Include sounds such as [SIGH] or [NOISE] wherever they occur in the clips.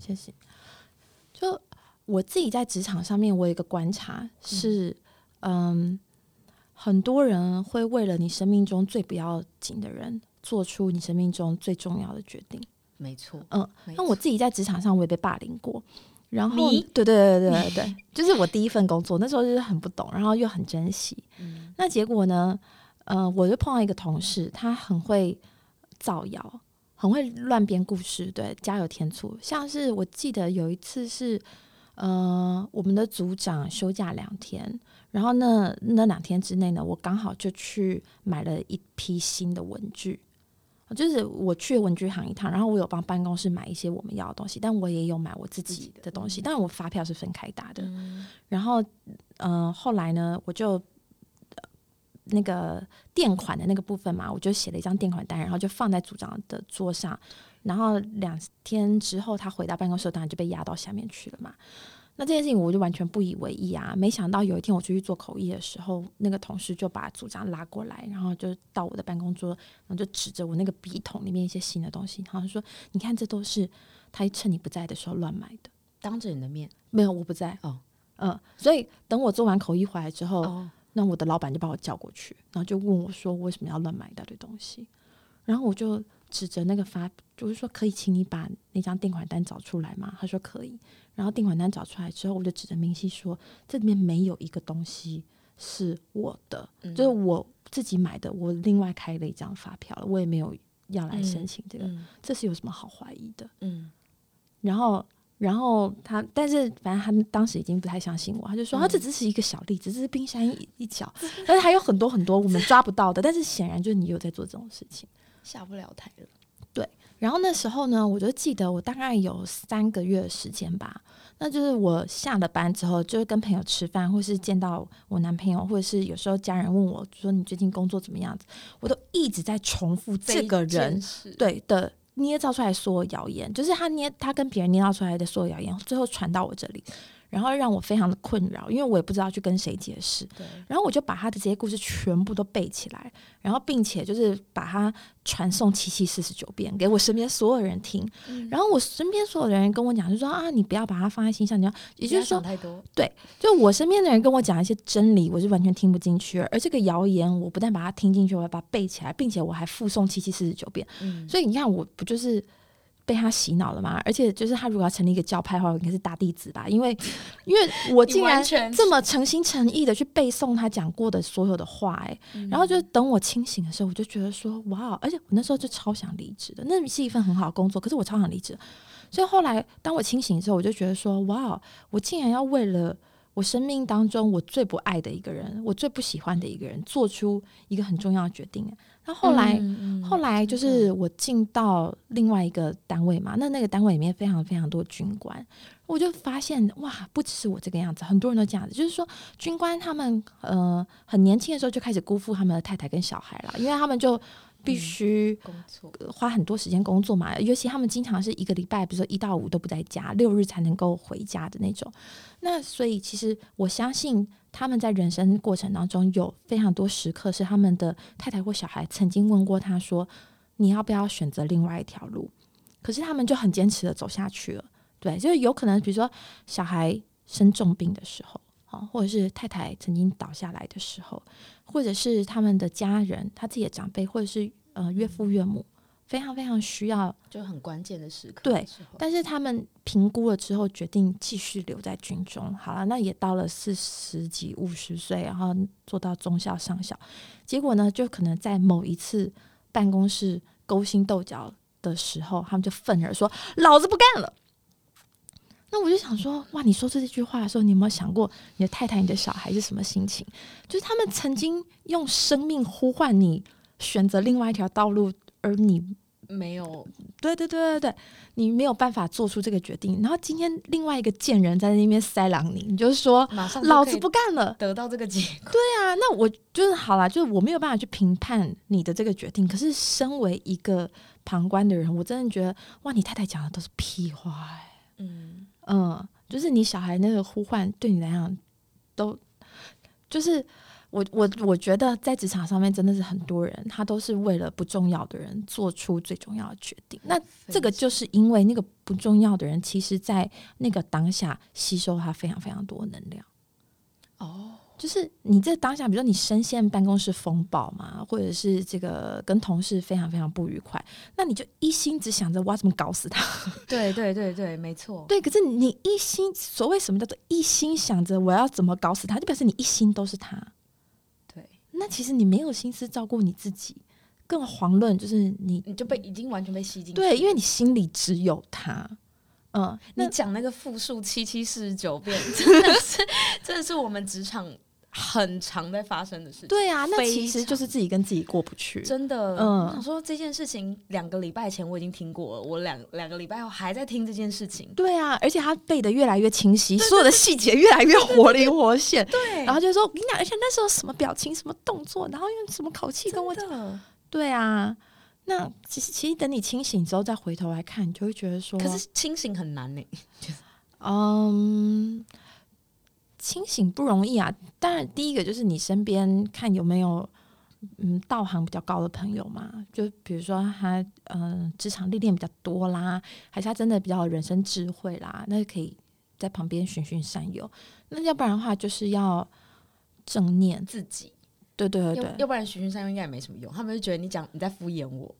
谢谢。就我自己在职场上面，我有一个观察是，嗯，很多人会为了你生命中最不要紧的人，做出你生命中最重要的决定。没错，嗯，那我自己在职场上我也被霸凌过，然后对对对对对对，[LAUGHS] 就是我第一份工作，那时候就是很不懂，然后又很珍惜。嗯那结果呢，呃，我就碰到一个同事，他很会造谣，很会乱编故事，对，加油添醋。像是我记得有一次是，呃，我们的组长休假两天，然后那那两天之内呢，我刚好就去买了一批新的文具。就是我去文具行一趟，然后我有帮办公室买一些我们要的东西，但我也有买我自己的东西，但我发票是分开打的。嗯然后，呃，后来呢，我就、呃那个垫款的那个部分嘛，我就写了一张垫款单，然后就放在组长的桌上。然后两天之后，他回到办公室，当然就被压到下面去了嘛。那这件事情我就完全不以为意啊！没想到有一天我出去做口译的时候，那个同事就把组长拉过来，然后就到我的办公桌，然后就指着我那个笔筒里面一些新的东西，然后说：“你看，这都是他趁你不在的时候乱买的。”当着你的面没有，我不在。哦，嗯，所以等我做完口译回来之后，那我的老板就把我叫过去，然后就问我说为什么要乱买一大堆东西，然后我就指着那个发，就是说可以请你把那张订款单找出来吗？他说可以，然后订款单找出来之后，我就指着明细说这里面没有一个东西是我的，嗯就是我自己买的，我另外开了一张发票了，我也没有要来申请这个，嗯这是有什么好怀疑的？嗯然后，然后他，但是反正他们当时已经不太相信我，他就说：“嗯啊，这只是一个小例子，这是冰山一一角，但是还有很多很多我们抓不到的。但是显然就是你有在做这种事情。下不了台了。对然后那时候呢，我就记得我大概有三个月的时间吧，那就是我下了班之后，就是跟朋友吃饭，或是见到我男朋友，或者是有时候家人问我说你最近工作怎么样子，我都一直在重复这个人是对的捏造出来说谣言，就是他捏他跟别人捏造出来的说谣言，最后传到我这里，然后让我非常的困扰，因为我也不知道去跟谁解释。对，然后我就把他的这些故事全部都背起来，然后并且就是把它传送七七四十九遍给我身边所有人听。嗯然后我身边所有的人跟我讲，就说啊，你不要把它放在心上，你要，也就是说太多，就我身边的人跟我讲一些真理，我是完全听不进去，而这个谣言，我不但把它听进去，我还把它背起来，并且我还附送七七四十九遍。嗯，所以你看，我不就是被他洗脑了嘛？而且就是他如果要成立一个教派的话，我应该是大弟子吧？因为因为我竟然这么诚心诚意的去背诵他讲过的所有的话、哎、嗯然后就等我清醒的时候，我就觉得说，哇！而且我那时候就超想离职的，那是一份很好的工作，可是我超想离职。所以后来当我清醒的时候，我就觉得说，哇！我竟然要为了我生命当中我最不爱的一个人，我最不喜欢的一个人，做出一个很重要的决定。那后来，嗯后来就是我进到另外一个单位嘛，那那个单位里面非常非常多军官，我就发现哇，不只是我这个样子，很多人都这样子，就是说军官他们呃很年轻的时候就开始辜负他们的太太跟小孩了，因为他们就必须工作，呃花很多时间工作嘛，尤其他们经常是一个礼拜，比如说一到五都不在家，六日才能够回家的那种。那所以其实我相信他们在人生过程当中有非常多时刻是他们的太太或小孩曾经问过他说：“你要不要选择另外一条路？”可是他们就很坚持的走下去了。对，就是有可能比如说小孩生重病的时候。啊，或者是太太曾经倒下来的时候，或者是他们的家人，他自己的长辈，或者是呃岳父岳母，非常非常需要，就很关键的时刻对但是他们评估了之后，决定继续留在军中。好了，那也到了四十几、五十岁，然后做到中校、上校，结果呢，就可能在某一次办公室勾心斗角的时候，他们就愤而说：“老子不干了。”那我就想说，哇！你说这句话的时候，你有没有想过你的太太、你的小孩是什么心情？就是他们曾经用生命呼唤你选择另外一条道路，而你没有对对对对对，你没有办法做出这个决定。然后今天另外一个贱人在那边塞狼你，你就是说马上老子不干了。得到这个结果，对啊，那我就是好啦，就是我没有办法去评判你的这个决定。可是身为一个旁观的人，我真的觉得哇，你太太讲的都是屁话哎、嗯，嗯，就是你小孩那个呼唤对你来讲都就是我我我觉得在职场上面真的是很多人，他都是为了不重要的人做出最重要的决定。那这个就是因为那个不重要的人，其实在那个当下吸收他非常非常多能量。哦，就是你这当下，比如说你深陷办公室风暴嘛，或者是这个跟同事非常非常不愉快，那你就一心只想着我要怎么搞死他。对对对对，没错。对，可是你一心，所谓什么叫做一心想着我要怎么搞死他，就表示你一心都是他。对，那其实你没有心思照顾你自己，更遑论就是你你就被已经完全被吸进去。对，因为你心里只有他。嗯，你讲那个复数七七四十九遍，[LAUGHS] 真的是真的是我们职场很常在发生的事情。对啊，那其实就是自己跟自己过不去。真的，嗯我想说这件事情两个礼拜前我已经听过了，我两两个礼拜后还在听这件事情。对啊，而且他背的越来越清晰，所有的细节越来越活灵活现。对然后就说：“我跟你讲，而且那时候什么表情、什么动作，然后用什么口气跟我讲。，”对啊，那其实其实等你清醒之后再回头来看，你就会觉得说，可是清醒很难呢。嗯，清醒不容易啊。当然，第一个就是你身边看有没有嗯道行比较高的朋友嘛，就比如说他嗯、呃职场历练比较多啦，还是他真的比较有人生智慧啦，那可以在旁边循循善诱。那要不然的话，就是要正念。自己，对对对对，要要不然循循善诱应该也没什么用，他们就觉得你讲你在敷衍我。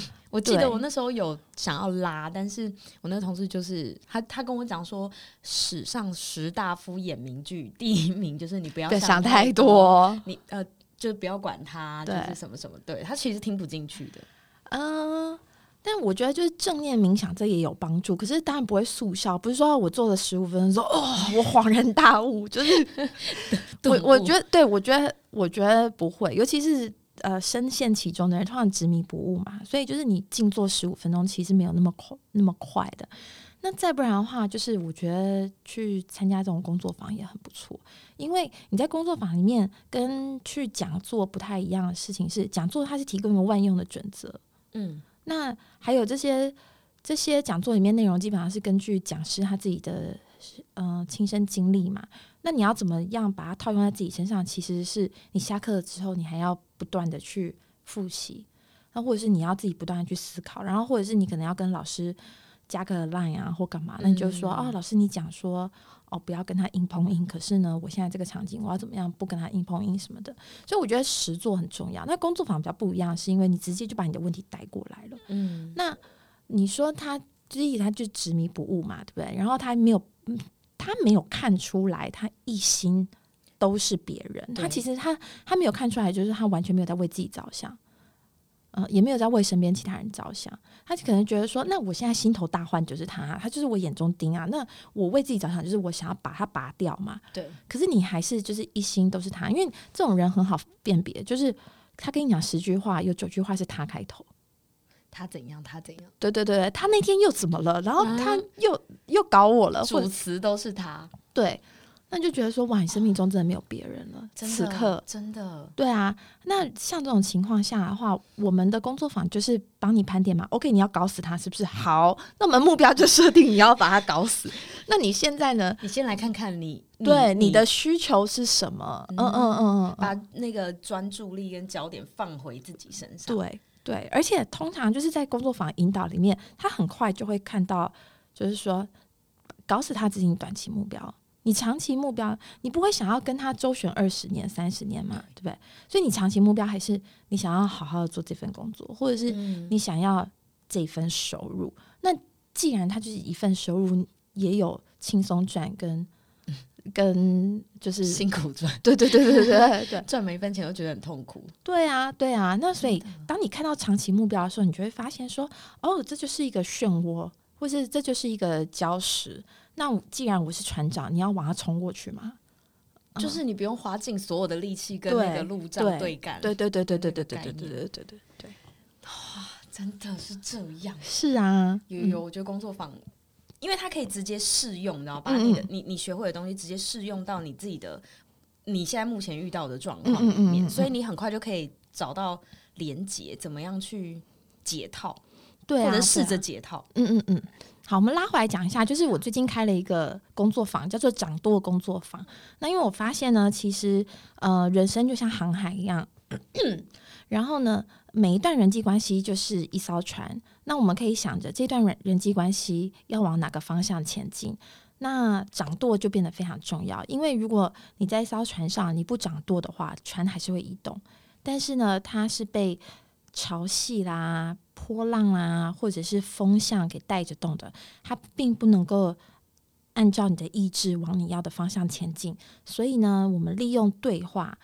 [LAUGHS] 我记得我那时候有想要拉，但是我那个同事就是他，他跟我讲说，史上十大敷衍名句，第一名就是你不要对想太太，多。你呃就不要管他，就是什么什么，对他其实听不进去的。嗯，但我觉得就是正念冥想这也有帮助，可是当然不会速效，不是说我做了十五分钟说哦，[LAUGHS] 我恍然大悟，就是 [LAUGHS] 我我觉得对我觉得我觉得不会，尤其是呃深陷其中的人，通常执迷不悟嘛，所以就是你静坐十五分钟其实没有那么快那么快的。那再不然的话，就是我觉得去参加这种工作坊也很不错，因为你在工作坊里面跟去讲座不太一样的事情是，讲座它是提供一个万用的准则，嗯，那还有这些这些讲座里面内容，基本上是根据讲师他自己的嗯、呃亲身经历嘛。那你要怎么样把它套用在自己身上？其实是你下课了之后，你还要不断的去复习，那或者是你要自己不断的去思考，然后或者是你可能要跟老师加个 line 啊或干嘛，那你就说、嗯哦，老师你讲说哦不要跟他硬碰硬，可是呢，我现在这个场景我要怎么样不跟他硬碰硬什么的。所以我觉得实做很重要。那工作坊比较不一样，是因为你直接就把你的问题带过来了。嗯，那你说他第一，他就执迷不悟嘛，对不对？然后他没有，嗯他没有看出来，他一心都是别人。他其实他他没有看出来，就是他完全没有在为自己着想，呃，也没有在为身边其他人着想。他可能觉得说，那我现在心头大患就是他，他就是我眼中钉啊。那我为自己着想，就是我想要把他拔掉嘛。对，可是你还是就是一心都是他，因为这种人很好辨别，就是他跟你讲十句话，有九句话是他开头。他怎样，他怎样，对对对，他那天又怎么了？然后他嗯又、又搞我了，主词都是他，对，那你就觉得说哇，你生命中真的没有别人了。真此刻，真的，对啊，那像这种情况下的话，我们的工作坊就是帮你盘点嘛。OK，你要搞死他是不是？好，那我们目标就设定你要把他搞死。那你现在呢？你先来看看你，对你的需求是什么？嗯嗯嗯，把那个专注力跟焦点放回自己身上。对对，而且通常就是在工作坊引导里面，他很快就会看到，就是说搞死他只是你短期目标，你长期目标你不会想要跟他周旋二十年、三十年嘛，对不对？所以你长期目标还是你想要好好的做这份工作，或者是嗯，你想要这份收入。那既然他就是一份收入，也有轻松赚跟跟就是辛苦赚，对对对对对对对。[LAUGHS] 赚每一分钱都觉得很痛苦。对啊，对啊，那所以当你看到长期目标的时候，你就会发现说，哦，这就是一个漩涡，或是这就是一个礁石。那既然我是船长，你要往它冲过去吗？就是你不用花尽所有的力气跟对那个路障对对干，对对对对对对对对对对对对对哇，真的是这样。是啊，有有，我觉得工作坊，因为它可以直接试用，你知道，把你的嗯你你学会的东西直接试用到你自己的你现在目前遇到的状况里面，嗯所以你很快就可以找到连接，怎么样去解套，对啊，或者试着解套。嗯嗯嗯，好，我们拉回来讲一下，就是我最近开了一个工作坊，叫做掌舵工作坊。那因为我发现呢，其实呃，人生就像航海一样，[COUGHS] 然后呢，每一段人际关系就是一艘船。那我们可以想着这段人人际关系要往哪个方向前进，那掌舵就变得非常重要。因为如果你在一艘船上你不掌舵的话，船还是会移动，但是呢，它是被潮汐啦。波浪啊，或者是风向给带着动的，它并不能够按照你的意志往你要的方向前进。所以呢，我们利用对话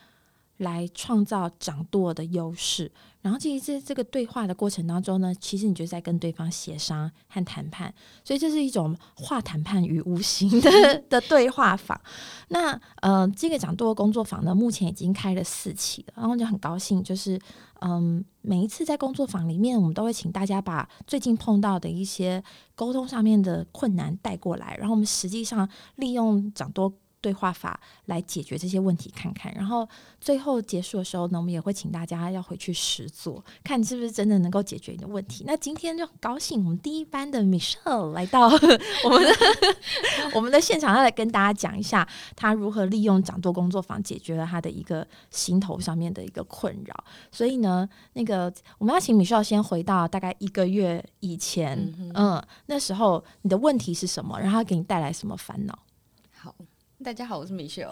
来创造掌舵的优势。然后，其实在这个对话的过程当中呢，其实你就在跟对方协商和谈判。所以，这是一种化谈判于无形的 [LAUGHS] 的对话法。那呃，这个掌舵工作坊呢，目前已经开了四期了，然后就很高兴，就是嗯，每一次在工作坊里面，我们都会请大家把最近碰到的一些沟通上面的困难带过来，然后我们实际上利用掌舵。对话法来解决这些问题，看看。然后最后结束的时候呢，我们也会请大家要回去实做，看你是不是真的能够解决你的问题。那今天就很高兴，我们第一班的 Michelle 来到我们的我们的现场，要来跟大家讲一下他如何利用掌舵工作坊解决了他的一个心头上面的一个困扰。所以呢，那个我们要请 Michelle 先回到大概一个月以前，嗯，那时候你的问题是什么？然后给你带来什么烦恼？好。大家好，我是米秀，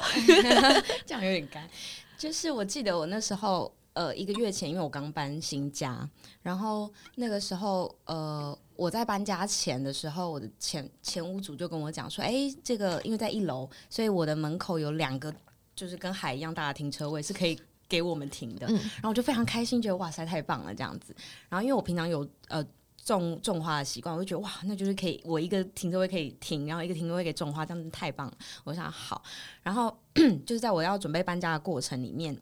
[LAUGHS] 这样有点干。就是我记得我那时候，呃，一个月前，因为我刚搬新家，然后那个时候，呃，我在搬家前的时候，我的前前屋主就跟我讲说，哎，这个因为在一楼，所以我的门口有两个就是跟海一样大的停车位是可以给我们停的。然后我就非常开心，觉得哇塞，太棒了这样子。然后因为我平常有呃。种种花的习惯，我就觉得哇，那就是可以，我一个停车位可以停，然后一个停车位可以种花，这样子太棒了。我想好，然后 [CLEARS THROAT] 就是在我要准备搬家的过程里面。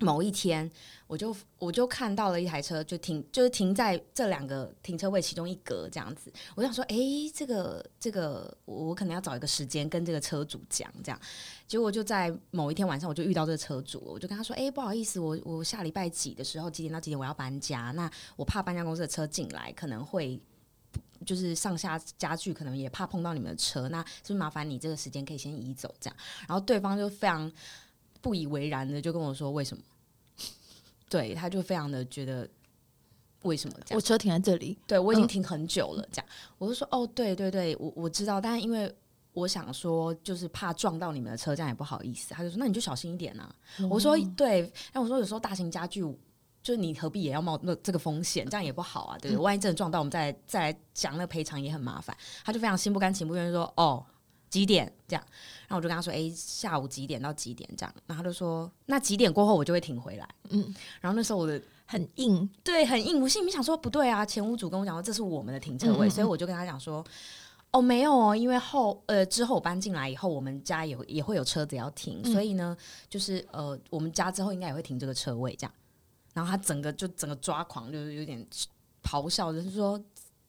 某一天，我就我就看到了一台车，就停就是停在这两个停车位其中一格这样子。我想说，哎，这个这个，我可能要找一个时间跟这个车主讲这样。结果就在某一天晚上，我就遇到这个车主，我就跟他说，哎，不好意思，我我下礼拜几的时候几点到几点我要搬家，那我怕搬家公司的车进来可能会就是上下家具，可能也怕碰到你们的车，那是不是麻烦你这个时间可以先移走这样？然后对方就非常。不以为然的就跟我说为什么？对，他就非常的觉得为什么这样？我车停在这里，对我已经停很久了。这样，我就说哦，对对对，我我知道，但是因为我想说，就是怕撞到你们的车，这样也不好意思。他就说那你就小心一点啊。我说对，那我说有时候大型家具，就是你何必也要冒那这个风险？这样也不好啊，对不对？万一真的撞到，我们再再来讲那个赔偿也很麻烦。他就非常心不甘情不愿说哦。几点这样？然后我就跟他说：“哎，下午几点到几点这样？”然后他就说：“那几点过后我就会停回来。”嗯，然后那时候我的很硬，对，很硬。我心里面想说：“不对啊，前屋主跟我讲说这是我们的停车位，所以我就跟他讲说：‘哦，没有哦，因为后呃之后我搬进来以后，我们家也也会有车子要停，所以呢，就是呃我们家之后应该也会停这个车位这样。’然后他整个就整个抓狂，就是有点咆哮，就是说。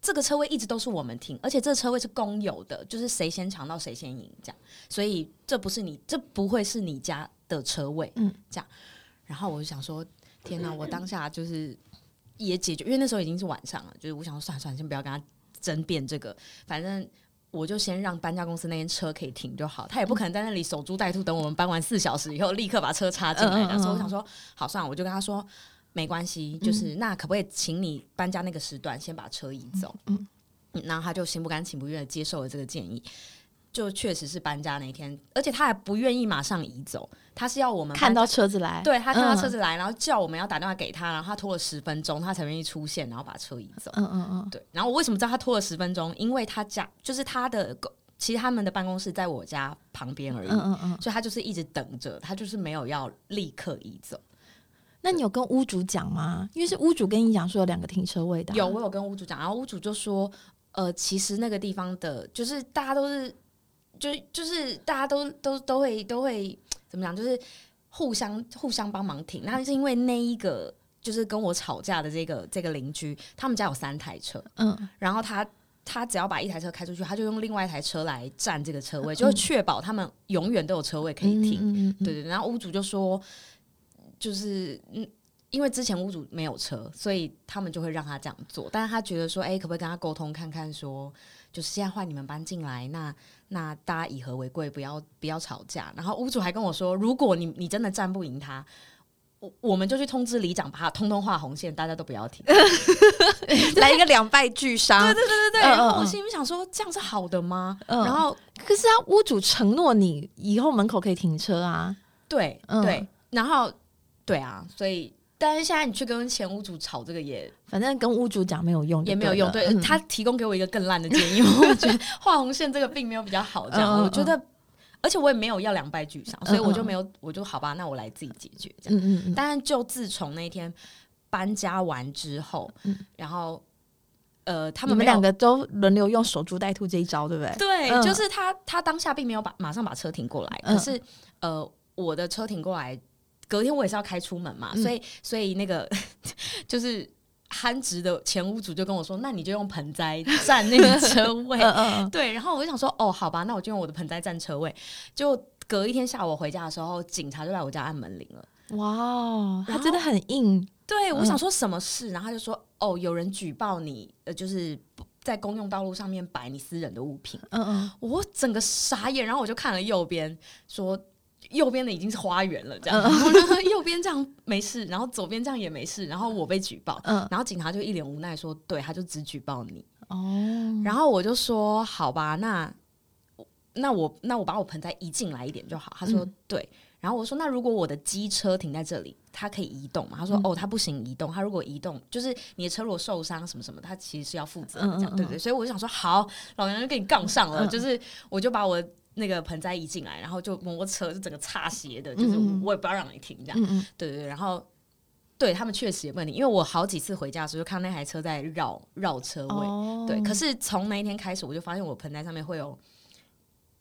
这个车位一直都是我们停，而且这个车位是公有的，就是谁先抢到谁先赢这样，所以这不是你，这不会是你家的车位，嗯，这样。然后我就想说，天哪！我当下就是也解决，因为那时候已经是晚上了，就是我想说，算了算了，先不要跟他争辩这个，反正我就先让搬家公司那间车可以停就好，他也不可能在那里守株待兔，等我们搬完四小时以后立刻把车插进来。所以我想说，好算了，我就跟他说。没关系，就是那可不可以请你搬家那个时段先把车移走？嗯，然后他就心不甘情不愿的接受了这个建议，就确实是搬家那一天，而且他还不愿意马上移走，他是要我们看到车子来，对他看到车子来，然后叫我们要打电话给他，然后他拖了十分钟，他才愿意出现，然后把车移走。嗯嗯嗯，对。然后我为什么知道他拖了十分钟？因为他家就是他的，其实他们的办公室在我家旁边而已。嗯嗯嗯，所以他就是一直等着，他就是没有要立刻移走。那你有跟屋主讲吗？因为是屋主跟你讲说有两个停车位的。有，我有跟屋主讲，然后屋主就说，呃，其实那个地方的，就是大家都是，就就是大家都都都会都会怎么讲，就是互相互相帮忙停。那是因为那一个就是跟我吵架的这个这个邻居，他们家有三台车，嗯，然后他他只要把一台车开出去，他就用另外一台车来占这个车位，就确保他们永远都有车位可以停。对对，然后屋主就说。就是嗯，因为之前屋主没有车，所以他们就会让他这样做。但是他觉得说，哎，可不可以跟他沟通看看，说就是现在换你们搬进来，那那大家以和为贵，不要不要吵架。然后屋主还跟我说，如果你你真的站不赢他。我我们就去通知里长，把他通通画红线，大家都不要停，[LAUGHS] 来一个两败俱伤。对对对对对。然后我心里想说，这样是好的吗？然后可是啊，屋主承诺你以后门口可以停车啊。对对。然后对啊，所以但是现在你去跟前屋主吵这个也，反正跟屋主讲没有用，也没有用。对他提供给我一个更烂的建议，我觉得画红线这个并没有比较好。这样我觉得。而且我也没有要两败俱伤，所以我就没有，我就好吧，那我来自己解决这样。嗯嗯嗯。但是就自从那天搬家完之后，然后呃，他们们两个都轮流用守株待兔这一招，对不对？对，就是他他当下并没有把马上把车停过来，可是呃，我的车停过来，隔天我也是要开出门嘛，所以所以那个 [LAUGHS] 就是。憨直的前屋主就跟我说：“那你就用盆栽占那个车位。[LAUGHS] ”对，然后我就想说：“哦，好吧，那我就用我的盆栽占车位。”就隔一天下午我回家的时候，警察就来我家按门铃了。哇，他真的很硬。对，我想说什么事，然后他就说：“哦，有人举报你，呃，就是在公用道路上面摆你私人的物品。”嗯嗯，我整个傻眼，然后我就看了右边说。右边的已经是花园了，这样，[LAUGHS] 右边这样没事，然后左边这样也没事，然后我被举报，然后警察就一脸无奈说：“对，他就只举报你。”哦，然后我就说：“好吧，那那我那我把我盆栽移进来一点就好。”他说：“对。”然后我说：“那如果我的机车停在这里，它可以移动吗？”他说：“哦，它不行移动，它如果移动，就是你的车如果受伤什么什么，它其实是要负责的，这样对不对？”所以我就想说：“好，老娘就跟你杠上了，就是我就把我。”那个盆栽一进来，然后就摩托车就整个擦鞋的，就是我也不要让你停这样，对对对，然后对他们确实也问题，因为我好几次回家的时候就看那台车在绕绕车位，对，可是从那一天开始，我就发现我盆栽上面会有。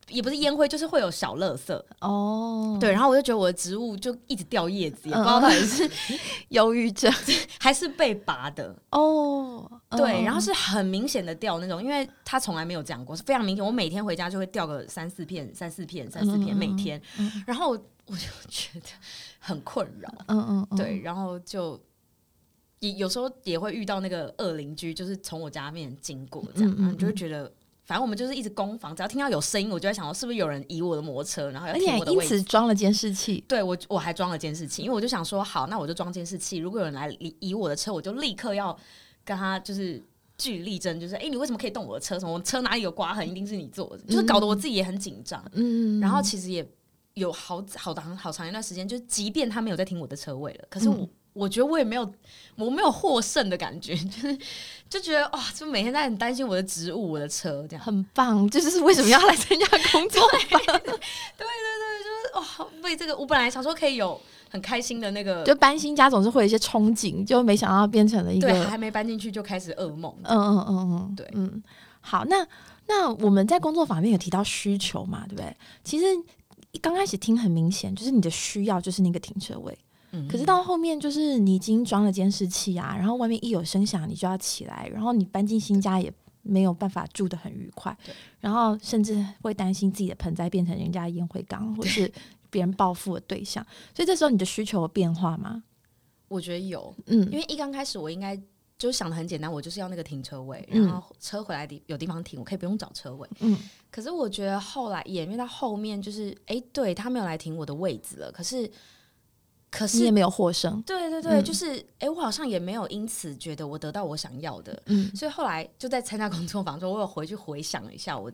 也不是烟灰，就是会有小垃圾哦。对，然后我就觉得我的植物就一直掉叶子，也不知道到底是 [LAUGHS] 忧郁症 [LAUGHS] 还是被拔的哦。对，然后是很明显的掉那种，因为他从来没有这样过，是非常明显。我每天回家就会掉个三四片、三四片、三四片，每天。然后我就觉得很困扰。嗯嗯，对，然后就也有时候也会遇到那个恶邻居，就是从我家面经过这样，你就会觉得。反正我们就是一直攻防，只要听到有声音，我就在想说是不是有人移我的摩托车，然后。因此装了监视器。对我，我还装了监视器，因为我就想说，好，那我就装监视器。如果有人来移移我的车，我就立刻要跟他就是据理力争，就是哎，你为什么可以动我的车？什么车哪里有刮痕，一定是你做的，就是搞得我自己也很紧张。嗯。然后其实也有好好长好长一段时间，就即便他没有在停我的车位了，可是我。我觉得我也没有，我没有获胜的感觉，[LAUGHS] 就是就觉得哇，就每天在很担心我的植物、我的车这样，很棒。就是为什么要来参加工作？[LAUGHS] 对对对，就是哇，为这个我本来想说可以有很开心的那个，就搬新家总是会有一些憧憬，就没想到变成了一个还没搬进去就开始噩梦。嗯嗯嗯嗯，对，嗯。好，那那我们在工作方面有提到需求嘛，对不对？其实刚开始听很明显，就是你的需要就是那个停车位。可是到后面，就是你已经装了监视器啊，然后外面一有声响，你就要起来，然后你搬进新家也没有办法住得很愉快，然后甚至会担心自己的盆栽变成人家烟灰缸，或是别人报复的对象。所以这时候你的需求有变化吗？我觉得有，嗯，因为一刚开始我应该就想的很简单，我就是要那个停车位，然后车回来的有地方停，我可以不用找车位。嗯，可是我觉得后来演变到后面，就是哎，对他没有来停我的位置了，可是。可是也没有获胜，对对对，就是哎，我好像也没有因此觉得我得到我想要的，嗯，所以后来就在参加工作坊中，我有回去回想了一下，我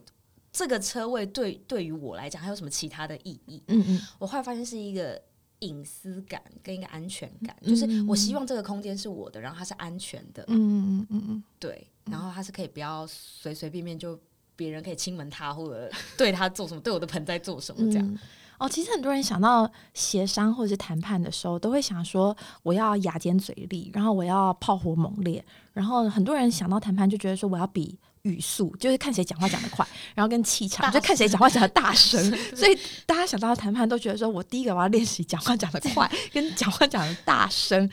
这个车位对对于我来讲还有什么其他的意义？嗯嗯，我后来发现是一个隐私感跟一个安全感，就是我希望这个空间是我的，然后它是安全的，嗯嗯嗯嗯，对，然后它是可以不要随随便便就别人可以亲吻它或者 [LAUGHS] 对它做什么，对我的盆栽做什么这样。哦，其实很多人想到协商或者是谈判的时候，都会想说我要牙尖嘴利，然后我要炮火猛烈，然后很多人想到谈判就觉得说我要比语速，就是看谁讲话讲得快，然后跟气场，就看谁讲话讲得大声。所以大家想到谈判都觉得说我第一个我要练习讲话讲得快，跟讲话讲得大声。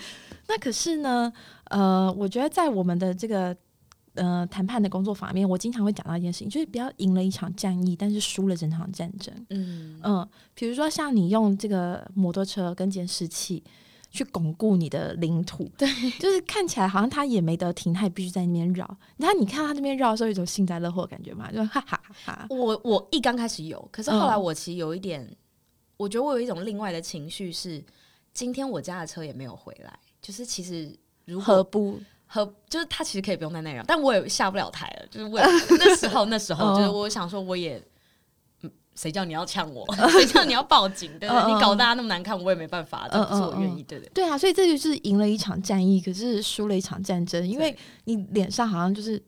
那可是呢，呃，我觉得在我们的这个。呃，谈判的工作坊里面，我经常会讲到一件事情，就是不要赢了一场战役，但是输了整场战争。嗯嗯，比如说像你用这个摩托车跟监视器去巩固你的领土。对，就是看起来好像他也没得停，他也必须在那边绕。然后你看他那边绕的时候，有一种幸灾乐祸的感觉嘛，就哈哈哈哈。我我一刚开始有，可是后来嗯我其实有一点，我觉得我有一种另外的情绪是，今天我家的车也没有回来，就是其实如何不？和就是他其实可以不用在那样，但我也下不了台了，就是为了那时候那时候 [LAUGHS] 就是嗯我想说我也。嗯谁叫你要呛我？[LAUGHS] 谁叫你要报警？对你搞大家那么难看，我也没办法，这不是我愿意，对不对？对啊，所以这就是赢了一场战役，可是输了一场战争，因为你脸上好像就是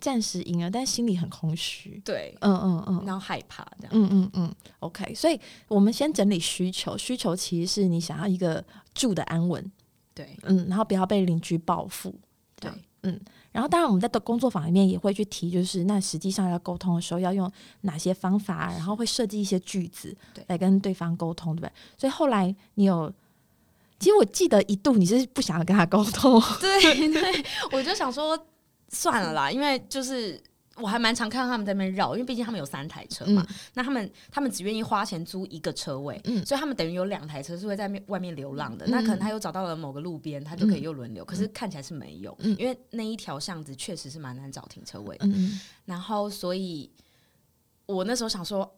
暂时赢了，但心里很空虚。对，嗯嗯嗯。然后害怕这样。嗯嗯嗯，OK，所以我们先整理需求，需求其实是你想要一个住的安稳，对嗯，然后不要被邻居报复，这对样然后当然我们在的工作坊里面也会去提，就是那实际上要沟通的时候要用哪些方法，然后会设计一些句子来跟对方沟通，对不对？所以后来你有，其实我记得一度你是不想要跟他沟通，[LAUGHS] 对对，我就想说算了啦，因为就是我还蛮常看到他们在那边绕，因为毕竟他们有三台车嘛，那他们他们只愿意花钱租一个车位，嗯。所以他们等于有两台车是会在面外面流浪的。嗯那可能他又找到了某个路边，他就可以又轮流，可是看起来是没有，嗯。因为那一条巷子确实是蛮难找停车位，嗯然后所以我那时候想说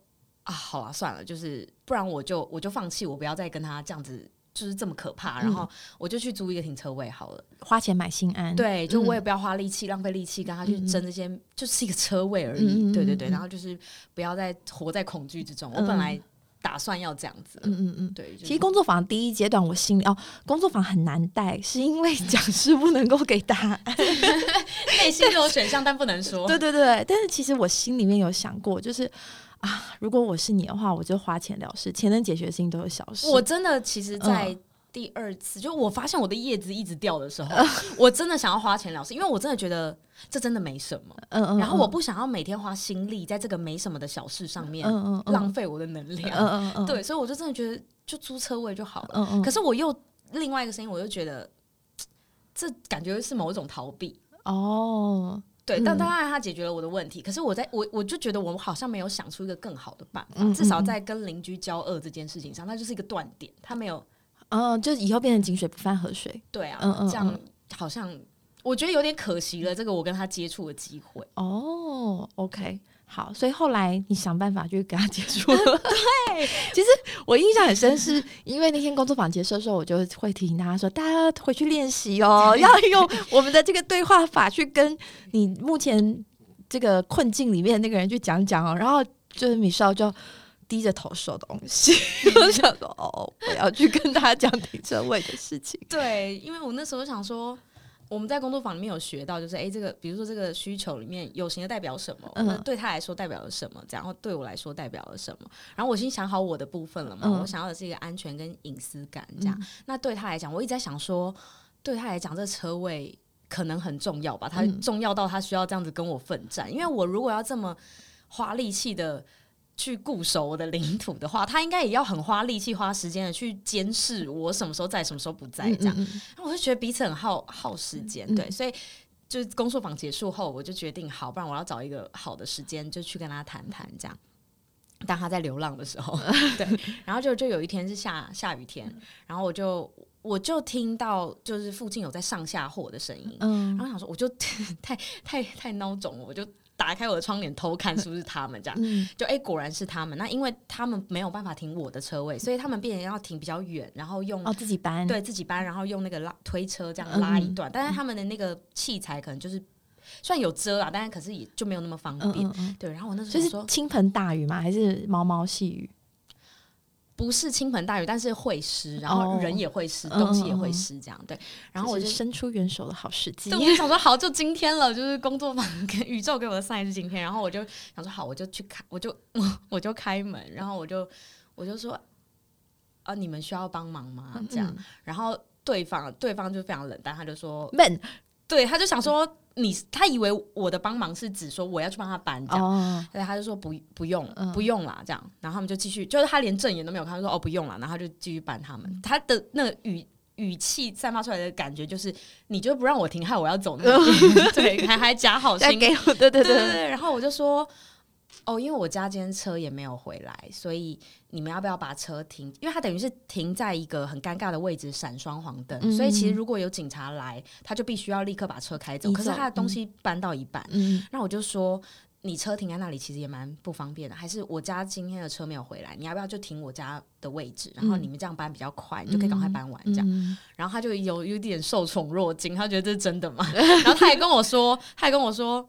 啊，好了算了，就是不然我就我就放弃，我不要再跟他这样子。就是这么可怕，然后我就去租一个停车位好了。花钱买心安，对，就嗯我也不要花力气、浪费力气跟他去争这些，就是一个车位而已。对对对，嗯然后就是不要再活在恐惧之中。我嗯本来打算要这样子，嗯嗯嗯。对，就是其实工作坊第一阶段，我心里哦，工作坊很难带，是因为讲师不能够给答案。[LAUGHS] 内心有选项，但不能说。[LAUGHS] 对对对，但是其实我心里面有想过，就是啊，如果我是你的话，我就花钱了事，钱能解决的事情都有小事。我真的其实，在嗯第二次，就我发现我的叶子一直掉的时候，我真的想要花钱了事，因为我真的觉得这真的没什么。嗯嗯，然后我不想要每天花心力在这个没什么的小事上面嗯嗯嗯浪费我的能量。嗯嗯嗯，对，所以我就真的觉得就租车位就好了。嗯嗯，可是我又另外一个声音，我又觉得这感觉是某一种逃避。哦，对，嗯但当然他解决了我的问题，可是我在我我就觉得我好像没有想出一个更好的办法，至少嗯在跟邻居交恶这件事情上，它就是一个断点，他没有嗯，就是以后变成井水不犯河水。对啊，嗯嗯这样嗯好像我觉得有点可惜了，这个我跟他接触的机会。哦，OK，好，所以后来你想办法去跟他结束了。[LAUGHS] 对，[LAUGHS] 其实我印象很深，是因为那天工作坊结束的时候，我就会提醒大家说，大家回去练习哦，要用我们的这个对话法去跟你目前这个困境里面那个人去讲讲哦。然后就是米少就。低着头说东西，[LAUGHS] 我想说哦，我要去跟他讲停车位的事情。对，因为我那时候想说。我们在工作坊里面有学到，就是诶，这个比如说这个需求里面有形的代表什么，嗯那对他来说代表了什么，然后对我来说代表了什么。然后我已经想好我的部分了嘛，嗯我想要的是一个安全跟隐私感，这样。那对他来讲，我一直在想说，对他来讲，这车位可能很重要吧？他嗯重要到他需要这样子跟我奋战，因为我如果要这么花力气的。去固守我的领土的话，他应该也要很花力气、花时间的去监视我什么时候在、什么时候不在，这样。嗯嗯我就觉得彼此很耗耗时间，嗯对，所以就是工作坊结束后，我就决定好，不然我要找一个好的时间，就去跟他谈谈这样。当他在流浪的时候，[LAUGHS] 对，然后就就有一天是下下雨天，然后我就我就听到就是附近有在上下货的声音，嗯然后想说我就 [LAUGHS] 太太太孬种了，我就打开我的窗帘偷看是不是他们这样，嗯就哎、果然是他们。那因为他们没有办法停我的车位，所以他们变成要停比较远，然后用哦，自己搬，对自己搬，然后用那个拉推车这样嗯拉一段，但是他们的那个器材可能就是虽然有遮啦，但是可是也就没有那么方嗯便。嗯嗯，对，然后我那时候就是说倾盆大雨吗？还是毛毛细雨？不是倾盆大雨，但是会湿，然后哦人也会湿，嗯东西也会湿，这样对。然后我就伸出援手的好时机。对，我就想说好，就今天了，就是工作坊跟宇宙给我的 sign 是今天，然后我就想说好，我就去开，我就 [LAUGHS] 我就开门，然后我就我就说啊，你们需要帮忙吗？这样，嗯然后对方对方就非常冷淡，他就说闷对，他就想说你，他以为我的帮忙是指说我要去帮他搬这样，哦，对，他就说不不用、嗯。不用啦，这样，然后他们就继续，就是他连正眼都没有看，他说哦不用了，然后他就继续搬他们，他的那个语语气散发出来的感觉就是，你就不让我停，害我要走那 [LAUGHS] 对，还还假好心，给我，对对对。对对对，然后我就说。哦，因为我家今天车也没有回来，所以你们要不要把车停？因为它等于是停在一个很尴尬的位置，闪双黄灯，嗯所以其实如果有警察来，他就必须要立刻把车开走。走可是他的东西搬到一半，嗯那我就说。你车停在那里其实也蛮不方便的，还是我家今天的车没有回来，你要不要就停我家的位置？然后你们这样搬比较快，你就可以赶快搬完这样。嗯然后他就有有点受宠若惊，他觉得这是真的嘛？[LAUGHS] 然后他还跟我说，他还跟我说，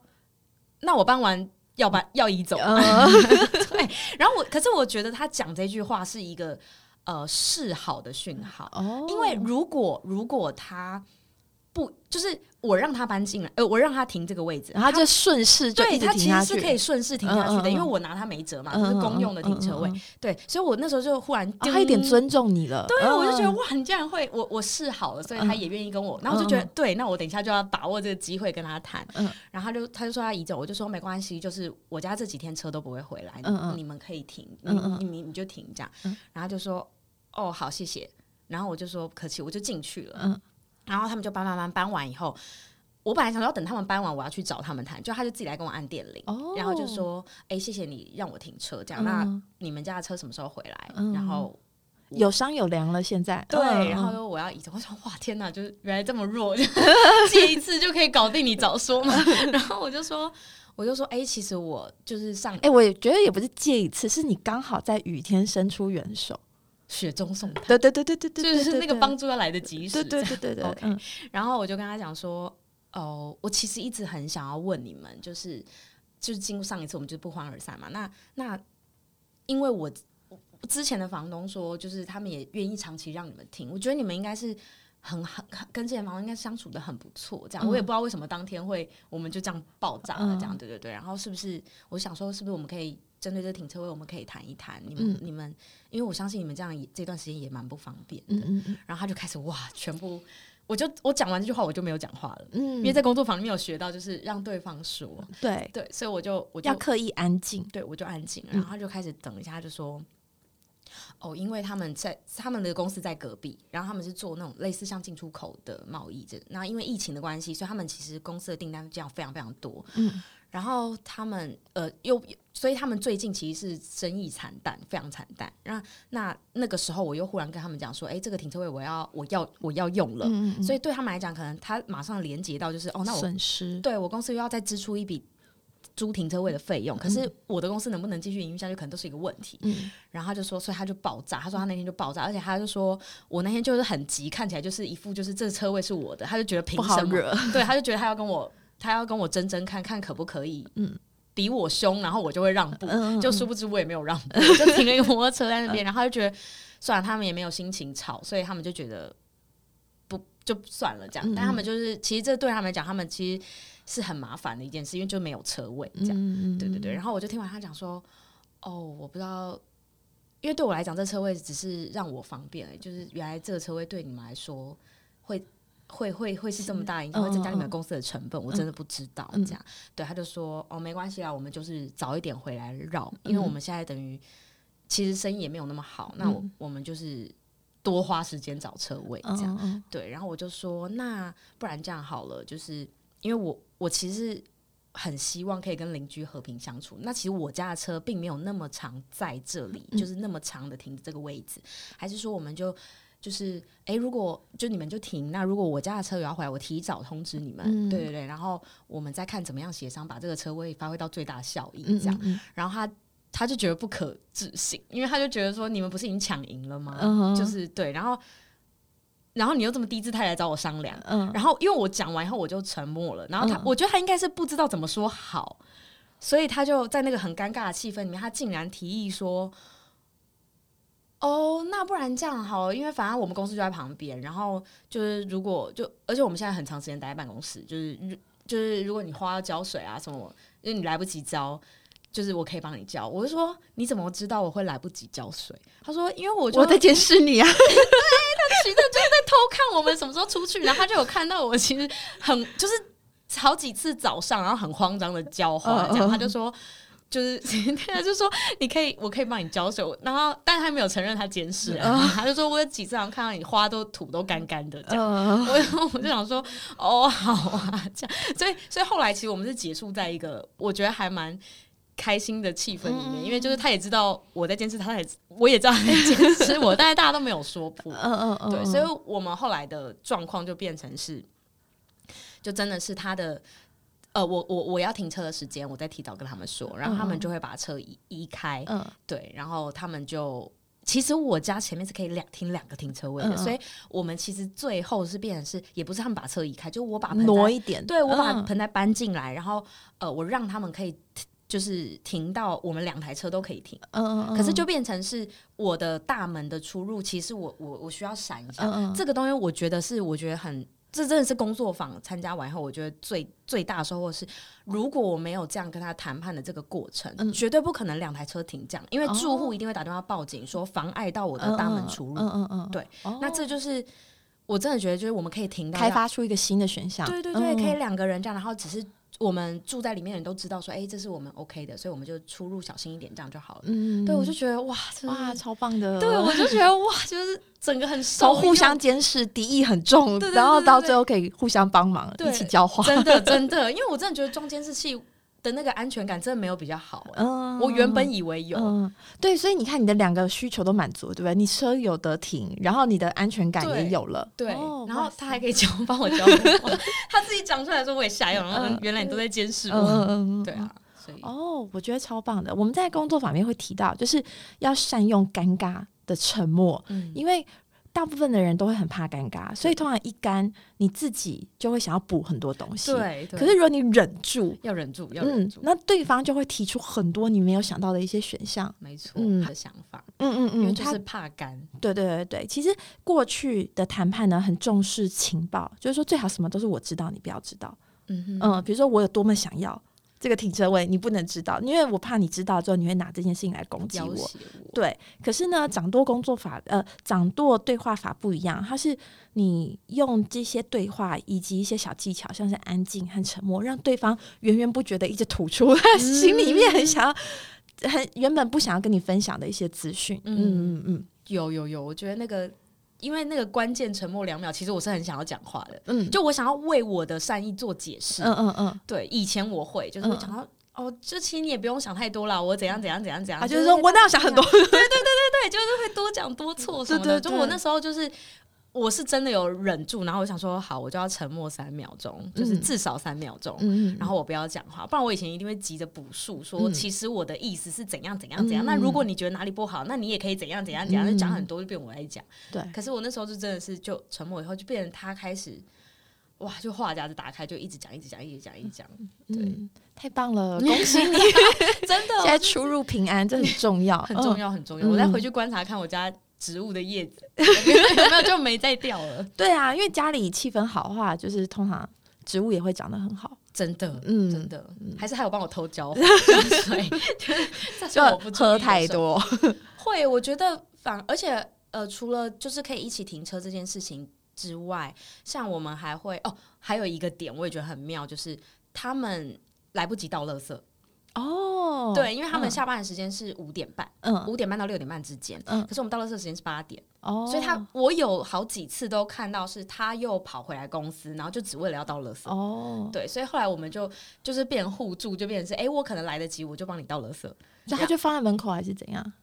那我搬完要把要移走。呃 [LAUGHS] 对，然后我可是我觉得他讲这句话是一个呃示好的讯号，哦，因为如果如果他不就是我让他搬进来，呃，我让他停这个位置，然后就顺势就对他其实是可以顺势停下去的，嗯嗯嗯因为我拿他没辙嘛，是公用的停车位。对，所以我那时候就忽然哦他一点尊重你了，对，我就觉得嗯哇，你竟然会，我我示好了，所以他也愿意跟我，然后我就觉得、嗯对，那我等一下就要把握这个机会跟他谈，嗯。然后他就他就说他移走，我就说没关系，就是我家这几天车都不会回来，你们可以停，你你你你就停这样，嗯。然后他就说哦好谢谢，然后我就说不客气，我就进去了，嗯然后他们就搬搬搬搬完以后。我本来想说要等他们搬完，我要去找他们谈，就他就自己来跟我按电铃，哦，然后就说：“哎、谢谢你让我停车，这样。嗯那你们家的车什么时候回来？”嗯然后有商有量了，现在对，嗯然后说我要移走，我说哇天哪，就是原来这么弱，就 [LAUGHS] 借一次就可以搞定，你早说嘛。然后我就说，我就说，哎、其实我就是上哎、我也觉得也不是借一次，是你刚好在雨天伸出援手。雪中送炭，对对对对对对，就是那个帮。助要来得及时。对对对对对 OK 嗯然后我就跟他讲说，哦，我其实一直很想要问你们，就是就是经过上一次我们就不欢而散嘛。那那因为我我之前的房东说，就是他们也愿意长期让你们听，我觉得你们应该是。很很很跟之前房东应该相处的很不错，这样、嗯我也不知道为什么当天会我们就这样爆炸了，这样、嗯对对对。然后是不是我想说，是不是我们可以针对这个停车位，我们可以谈一谈？你们、嗯。你们，因为我相信你们这样也这段时间也蛮不方便的。嗯嗯嗯。然后他就开始哇，全部，我就我讲完这句话我就没有讲话了，嗯，因为在工作坊里面有学到，就是让对方说，对。对，所以我就我就要刻意安静。对我就安静。然后他就开始等一下，他就说。哦，因为他们在他们的公司在隔壁，然后他们是做那种类似像进出口的贸易这，那因为疫情的关系，所以他们其实公司的订单这样非常非常多，嗯然后他们呃又所以他们最近其实是生意惨淡，非常惨淡。那那那个时候我又忽然跟他们讲说，哎，这个停车位我要我要我要用了，嗯嗯，所以对他们来讲，可能他马上连接到就是哦，那我损失对我公司又要再支出一笔租停车位的费用，可是我的公司能不能继续营运下去，可能都是一个问题。嗯然后他就说，所以他就爆炸。他说他那天就爆炸，而且他就说我那天就是很急，看起来就是一副就是这车位是我的，他就觉得凭什么？惹。对，他就觉得他要跟我，他要跟我争争看看可不可以，嗯比我凶，然后我就会让步。嗯，就殊不知我也没有让步，我 [LAUGHS] 就停了一个摩托车在那边，然后就觉得算了，他们也没有心情吵，所以他们就觉得不就算了这样。嗯但他们就是其实这对他们来讲，他们其实是很麻烦的一件事，因为就没有车位这样。对对对。然后我就听完他讲说，哦，我不知道，因为对我来讲，这车位只是让我方便而已，就是原来这个车位对你们来说会。会会会是这么大的影响，嗯会增加你们嗯公司的成本，我真的不知道。嗯这样，对，他就说哦，没关系啦，我们就是早一点回来绕，因为我们现在等于其实生意也没有那么好，那我嗯我们就是多花时间找车位这样。对，然后我就说，那不然这样好了，就是因为我我其实很希望可以跟邻居和平相处。那其实我家的车并没有那么长在这里，嗯就是那么长的停这个位置，还是说我们就。就是，诶，如果就你们就停，那如果我家的车有要回来，我提早通知你们，嗯对对对，然后我们再看怎么样协商，把这个车位发挥到最大效益，嗯这样。嗯然后他他就觉得不可置信，因为他就觉得说你们不是已经抢赢了吗？嗯就是对，然后然后你又这么低姿态来找我商量，嗯然后因为我讲完以后我就沉默了，然后他、嗯我觉得他应该是不知道怎么说好，所以他就在那个很尴尬的气氛里面，他竟然提议说。哦，那不然这样好了，因为反正我们公司就在旁边，然后就是如果就，而且我们现在很长时间待在办公室，就是如就是如果你花要浇水啊什么，因为你来不及浇，就是我可以帮你浇。我就说你怎么知道我会来不及浇水？他说因为我就我在监视你啊。[LAUGHS] 对他其实就是在偷看我们什么时候出去，然后他就有看到我，其实很就是好几次早上，然后很慌张的浇花，这样嗯嗯他就说。就是 [LAUGHS] 他就说你可以，我可以帮你浇水，然后但他没有承认他监视啊，他就说我有几次好像看到你花都土都干干的。这样，嗯 [LAUGHS] 我我就想说哦好啊这样，所以所以后来其实我们是结束在一个我觉得还蛮开心的气氛里面，嗯。因为就是他也知道我在监视他，他也我也知道他在监视我，但是大家都没有说破。[LAUGHS] 嗯嗯嗯，对，嗯。所以我们后来的状况就变成是，就真的是他的。呃，我我我要停车的时间，我再提早跟他们说，然后他们就会把车移移开，嗯。对，然后他们就，其实我家前面是可以两停两个停车位的，所以我们其实最后是变成是，也不是他们把车移开，就我把盆，挪一点，对我把嗯。盆栽搬进来，然后呃，我让他们可以就是停到我们两台车都可以停，嗯嗯。嗯，可是就变成是我的大门的出入，其实我我我需要闪一下，嗯嗯。这个东西我觉得是我觉得很。这真的是工作坊参加完以后，我觉得最最大的收获是，如果我没有这样跟他谈判的这个过程，嗯。绝对不可能两台车停这样，因为哦住户一定会打电话报警说妨碍到我的大门出入。嗯嗯嗯，对哦，那这就是我真的觉得，就是我们可以停到开发出一个新的选项，对对对，嗯可以两个人这样，然后只是我们住在里面的人都知道说，哎、这是我们 OK 的，所以我们就出入小心一点，这样就好了。嗯，对，我就觉得哇，哇，超棒的，对，我就觉得哇，就是整个很熟从互相监视，敌意很重，然后到最后可以互相帮忙，一起交换，真的真的，因为我真的觉得装监视器的那个安全感真的没有比较好、哎嗯我原本以为有，嗯，对，所以你看你的两个需求都满足，对不对？你车有得停，然后你的安全感也有了，对，哦然后他还可以教帮我教，[LAUGHS] 他自己讲出来的时候我也吓一跳，然后嗯原来你都在监视嗯我，嗯嗯，对啊，所以哦，我觉得超棒的。我们在工作坊面会提到，就是要善用尴尬的沉默，嗯，因为大部分的人都会很怕尴尬，所以通常一干你自己就会想要补很多东西。，对，对。可是如果你忍住，要忍住，要忍嗯住，，那对方就会提出很多你没有想到的一些选项。没错，嗯。的想法，嗯嗯嗯，他因为就是怕干，对对对对，其实过去的谈判呢，很重视情报，就是说最好什么都是我知道，你不要知道。嗯哼，嗯，比如说我有多么想要这个停车位，你不能知道，因为我怕你知道之后，你会拿这件事情来攻击我。我，对，可是呢，掌舵工作法，呃，掌舵对话法不一样，它是你用这些对话以及一些小技巧，像是安静和沉默，让对方源源不绝的一直吐出他心里面很想要、很原本不想要跟你分享的一些资讯。嗯嗯嗯有有有，我觉得那个。因为那个关键沉默两秒，其实我是很想要讲话的，嗯，就我想要为我的善意做解释。嗯嗯嗯，对，以前我会就是会讲到、哦，就其实你也不用想太多啦，我怎样怎样怎样怎样，啊，就是说我那要想很多，[LAUGHS] 对对对对对，就是会多讲多错什么的。就我那时候就是。我是真的有忍住，然后我想说，好，我就要沉默三秒钟，就是嗯至少三秒钟，然后我不要讲话，不然我以前一定会急着补述，说嗯。其实我的意思是怎样怎样怎样。嗯。那如果你觉得哪里不好，那你也可以怎样怎样怎样，嗯。就讲很多，就变我来讲。对，可是我那时候就真的是就沉默以后，就变成他开始，哇，就话匣子打开，就一直讲一直讲一直讲一直讲，对，嗯，太棒了，恭喜你，[LAUGHS] [LAUGHS] 真的。现在出入平安，这很重要，很重嗯。要很重要。嗯我再回去观察看我家植物的叶子 [LAUGHS] 有没有就没再掉了，对啊，因为家里气氛好的话，就是通常植物也会长得很好。真的。嗯，真的，还是还有帮我偷浇浇水，在 [LAUGHS] 就我不喝太多。[LAUGHS] 会，我觉得反而且呃，除了就是可以一起停车这件事情之外，像我们还会哦，还有一个点我也觉得很妙，就是他们来不及倒垃圾，哦，对，因为他们嗯下班的时间是五点半，嗯五点半到六点半之间，嗯可是我们到垃圾的时间是八点，哦，所以他我有好几次都看到是他又跑回来公司，然后就只为了要到垃圾。哦，对，所以后来我们就就是变互助，就变成是，哎、我可能来得及，我就帮你到垃圾。所以他就放在门口还是怎样？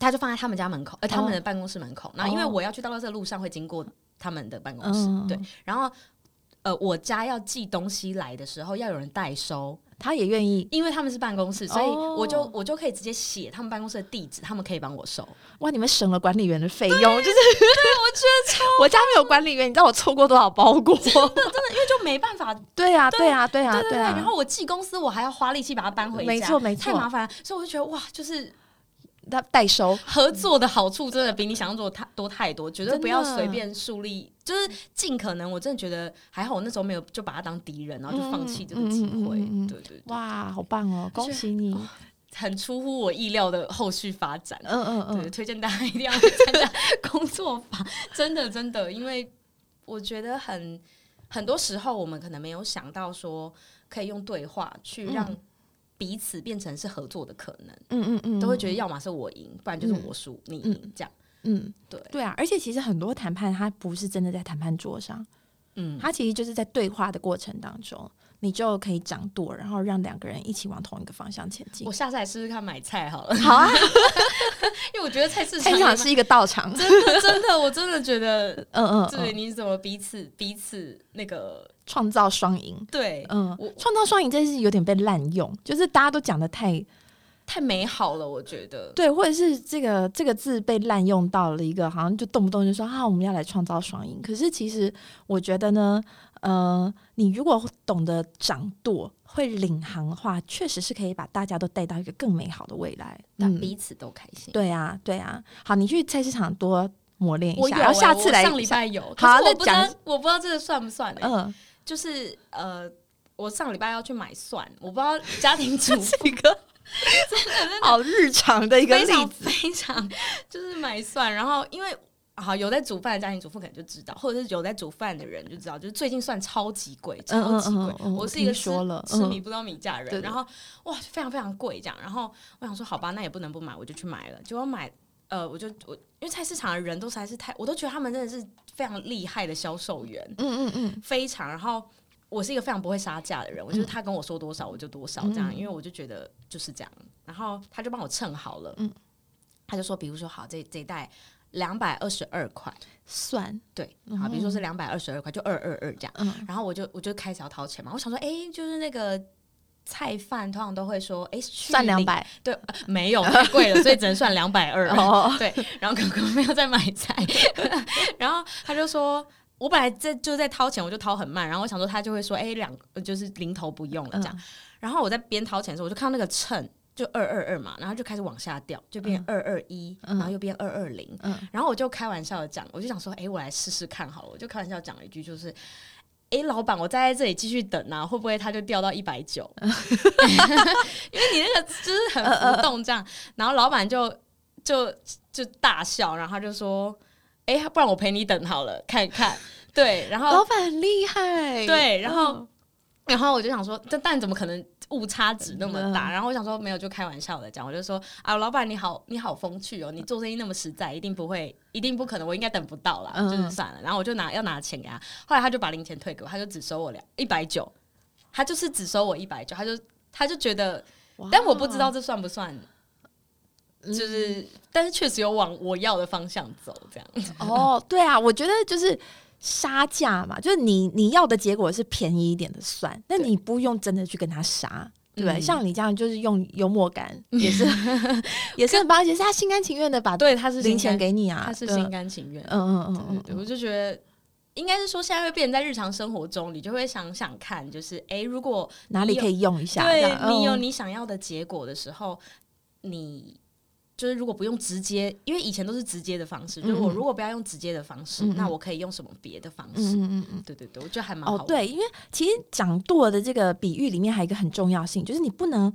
他就放在他们家门口，呃，他们的办公室门口。然后因为哦我要去到垃圾的路上会经过他们的办公室，嗯对。然后呃，我家要寄东西来的时候要有人代收，他也愿意因为他们是办公室，所以哦我就我就可以直接写他们办公室的地址，他们可以帮我收。哇！你们省了管理员的费用，就是对我觉得超。我家没有管理员，[LAUGHS] 你知道我错过多少包裹？真的因为就没办法，对啊，对啊，对啊，对对啊。然后我寄公司，我还要花力气把它搬回家，没错没错太麻烦了。所以我就觉得哇，就是他代收，合作的好处真的比你想象中的太多太多，绝对不要随便树立，就是尽可能。我真的觉得还好，我那时候没有就把他当敌人，然后就放弃这个机会。嗯嗯嗯嗯嗯对对对，哇，好棒哦！恭喜你！很出乎我意料的后续发展。嗯嗯对，嗯，推荐大家一定要去参加工作坊，真的真的，因为我觉得很很多时候我们可能没有想到说可以用对话去让嗯彼此变成是合作的可能，嗯嗯嗯，都会觉得要么是我赢，不然就是我输，你赢嗯这样。嗯，对，对啊。而且其实很多谈判，它不是真的在谈判桌上，嗯，它其实就是在对话的过程当中，你就可以掌舵，然后让两个人一起往同一个方向前进我。下次来试试看买菜好了，好啊，[LAUGHS] 因为我觉得菜市场菜市场是一个道场。真的真的，我真的觉得，嗯嗯对，嗯，你怎么彼此彼此那个创造双赢。对，嗯我，创造双赢这是有点被滥用，就是大家都讲的太太美好了，我觉得。对，或者是这个这个字被滥用到了一个好像就动不动就说啊，我们要来创造双赢。可是其实我觉得呢，呃，你如果懂得掌舵，会领航的话，确实是可以把大家都带到一个更美好的未来。嗯，让彼此都开心。对啊，对啊。好，你去菜市场多磨练一下，然后下次来上礼拜有，好可是那我不知道讲，我不知道这个算不算欸嗯，就是呃，我上礼拜要去买蒜，我不知道家庭主妇 [LAUGHS] 这个 [LAUGHS] 好日常的一个例非常子。非常就是买蒜，然后因为。好，有在煮饭的家庭主妇可能就知道，或者是有在煮饭的人就知道，就是最近算超级贵，嗯超级贵。嗯嗯嗯我是一个说了嗯吃米不知道米价的人，然后哇，非常非常贵这样。然后我想说，好吧，那也不能不买，我就去买了。结果买，呃，我就我因为菜市场的人都实在是太，我都觉得他们真的是非常厉害的销售员，嗯嗯嗯，非常。然后我是一个非常不会杀价的人，我就是他跟我说多少我就多少这样，嗯因为我就觉得就是这样。然后他就帮我称好了，嗯他就说，比如说好，这这一袋两百二十二块，算，对，好，比如说是两百二十二块，就二二二这样。嗯然后我就我就开始要掏钱嘛，我想说，哎、就是那个。菜饭通常都会说，哎、算两，百对、呃 [LAUGHS] 没有太贵了，所以只能算两百二。哦，对，然后哥哥没有在买菜，[LAUGHS] 然后他就说，我本来在就在掏钱，我就掏很慢，然后我想说他就会说，哎、两就是零头不用了这样。嗯然后我在边掏钱的时候，我就看到那个秤就二二二嘛，然后就开始往下掉，就变二二一，嗯然后又变二二零，嗯然后我就开玩笑的讲，我就想说，哎、我来试试看好了，我就开玩笑讲了一句，就是。哎、老板，我再在这里继续等啊，会不会它就掉到一百九？[LAUGHS] 因为你那个就是很浮动这样，然后老板就就就大笑，然后他就说：“哎、不然我陪你等好了，看一看。”对，然后老板很厉害，对，然后、嗯然后我就想说，这但怎么可能误差值那么大？嗯然后我想说，没有，就开玩笑的讲，我就说啊，老板你好，你好风趣哦，你做生意那么实在，一定不会，一定不可能，我应该等不到啦，嗯就是算了。然后我就拿要拿钱给他，后来他就把零钱退给我，他就只收我两一百九，他就是只收我一百九，他就他就觉得，但我不知道这算不算。嗯就是，但是确实有往我要的方向走，这样。哦，对啊，我觉得就是杀价嘛，就是你你要的结果是便宜一点的算，那你不用真的去跟他杀。对像你这样就是用幽默感，也是 [LAUGHS] 也是很棒，而且是他心甘情愿的把对，他是零钱，给你啊，他是心甘情愿。嗯嗯嗯嗯，我就觉得应该是说，现在会变成在日常生活中，你就会想想看，就是哎、诶如果哪里可以用一下？对你有你想要的结果的时候，你。就是如果不用直接，因为以前都是直接的方式，就是我如果不要用直接的方式，那我可以用什么别的方式？嗯嗯嗯嗯。对对对，我觉得还蛮好对，因为其实掌舵的这个比喻里面还有一个很重要性，就是你不能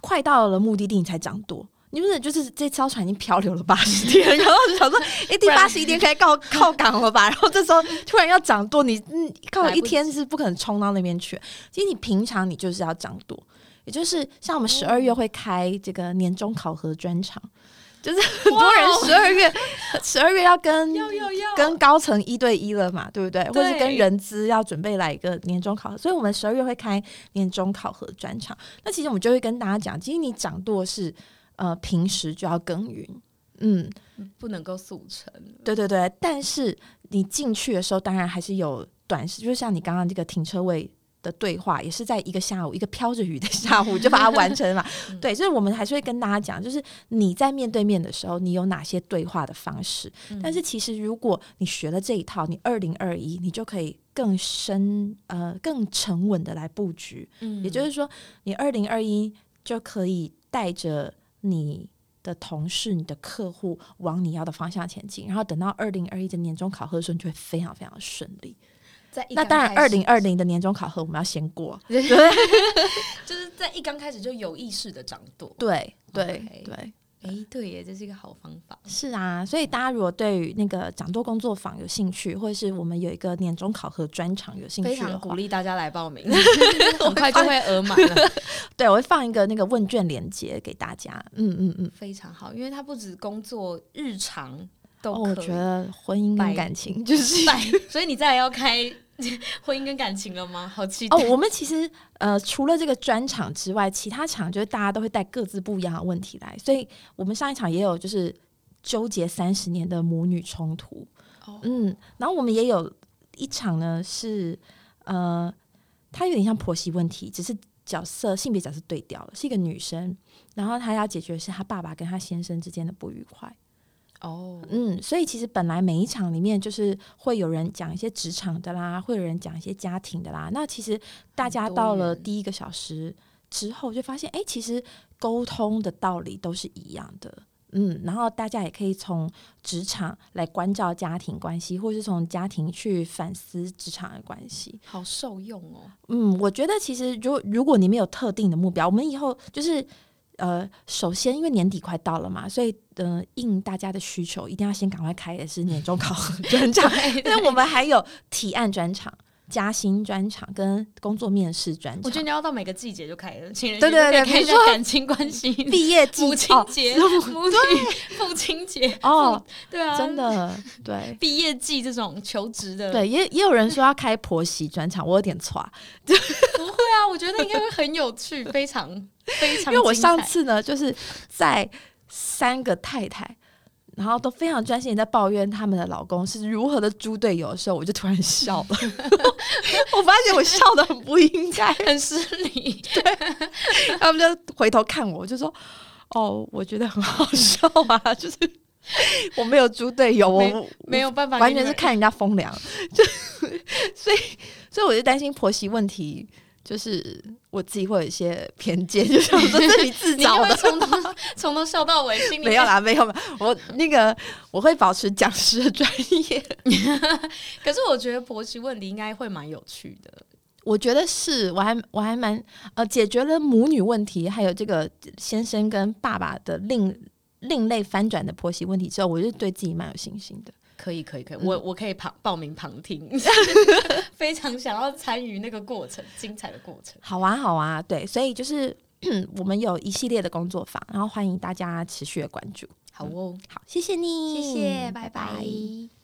快到了目的地你才掌舵。你不是就是这艘船已经漂流了八十天，[LAUGHS] 然后就想说，哎、第八十一天可以靠 [LAUGHS] 靠港了吧？然后这时候突然要掌舵，你嗯靠一天是不可能冲到那边去。其实你平常你就是要掌舵，也就是像我们十二月会开这个年终考核专场，就是 [LAUGHS] 很多人十二月十二月要跟要要要跟高层一对一了嘛，对不对？或者是跟人资要准备来一个年终考核，所以我们十二月会开年终考核专场。那其实我们就会跟大家讲，其实你掌舵是呃平时就要耕耘，嗯，不能够速成。对对对。但是你进去的时候，当然还是有短时，就是像你刚刚这个停车位。的对话也是在一个下午，一个飘着雨的下午就把它完成了嘛。[LAUGHS] 对，所以我们还是会跟大家讲，就是你在面对面的时候，你有哪些对话的方式。但是其实如果你学了这一套，你二零二一你就可以更深呃更沉稳的来布局。嗯也就是说，你二零二一就可以带着你的同事、你的客户往你要的方向前进，然后等到二零二一的年终考核的时候，你就会非常非常顺利。那当然，二零二零的年终考核我们要先过。[LAUGHS] [LAUGHS] 就是在一刚开始就有意识的掌舵。对对对。哎，对耶，这是一个好方法。是啊，所以大家如果对于那个掌舵工作坊有兴趣，或者是我们有一个年终考核专场有兴趣非，常鼓励大家来报名，[LAUGHS] 很快就会额满了。对我会放一个那个问卷链接给大家。嗯嗯嗯。非常好，因为它不止工作日常都我觉得婚姻感情就是，所以你再来要开 [LAUGHS] 婚姻跟感情了吗？好期待哦。我们其实呃，除了这个专场之外，其他场就是大家都会带各自不一样的问题来，所以我们上一场也有就是纠结三十年的母女冲突。哦嗯，然后我们也有一场呢是呃，它有点像婆媳问题，只是角色性别角色对调了，是一个女生，然后她要解决的是她爸爸跟她先生之间的不愉快。哦，嗯，所以其实本来每一场里面就是会有人讲一些职场的啦，会有人讲一些家庭的啦。那其实大家到了第一个小时之后，就发现，哎、其实沟通的道理都是一样的。嗯，然后大家也可以从职场来关照家庭关系，或是从家庭去反思职场的关系。好受用哦。嗯，我觉得其实如如果你没有特定的目标，我们以后就是呃，首先因为年底快到了嘛，所以呃，应大家的需求，一定要先赶快开的是年终考核专 [LAUGHS] 场。但我们还有提案专场、加薪专场跟工作面试专场我觉得。你要到每个季节就开了，情人对节就可以对对比如说感情关系，[LAUGHS] 毕业季母亲哦节、母 [LAUGHS] 女、父亲节，哦，对啊，真的对。毕业季这种求职的，对，也也有人说要开婆媳专场，我有点错，啊，我觉得应该会很有趣，非常 [LAUGHS] 非常。因为我上次呢，就是在三个太太，然后都非常专心地在抱怨他们的老公是如何的猪队友的时候，我就突然笑了。[LAUGHS] 我发现我笑的很不应该，很失礼，他们就回头看我，就说：“哦，我觉得很好笑啊，[LAUGHS] 就是我没有猪队友，没我没有办法，完全是看人家风凉，就所以所以我就担心婆媳问题。”就是我自己会有一些偏见，[LAUGHS] 就想说这是你自找的，从头从头笑到尾，心里没有啦，没有啦，我那个我会保持讲师的专业。[LAUGHS] 可是我觉得婆媳问题应该会蛮有趣的。我觉得是，我还我还蛮呃解决了母女问题，还有这个先生跟爸爸的另另类翻转的婆媳问题之后，我就对自己蛮有信心的。可以，可以，可以，嗯。我我可以旁报名旁听，[LAUGHS] 非常想要参与那个过程，精彩的过程。好啊，好啊，对，所以就是 [CLEARS THROAT] 我们有一系列的工作坊，然后欢迎大家持续的关注。好哦，好，谢谢你，谢谢，拜。拜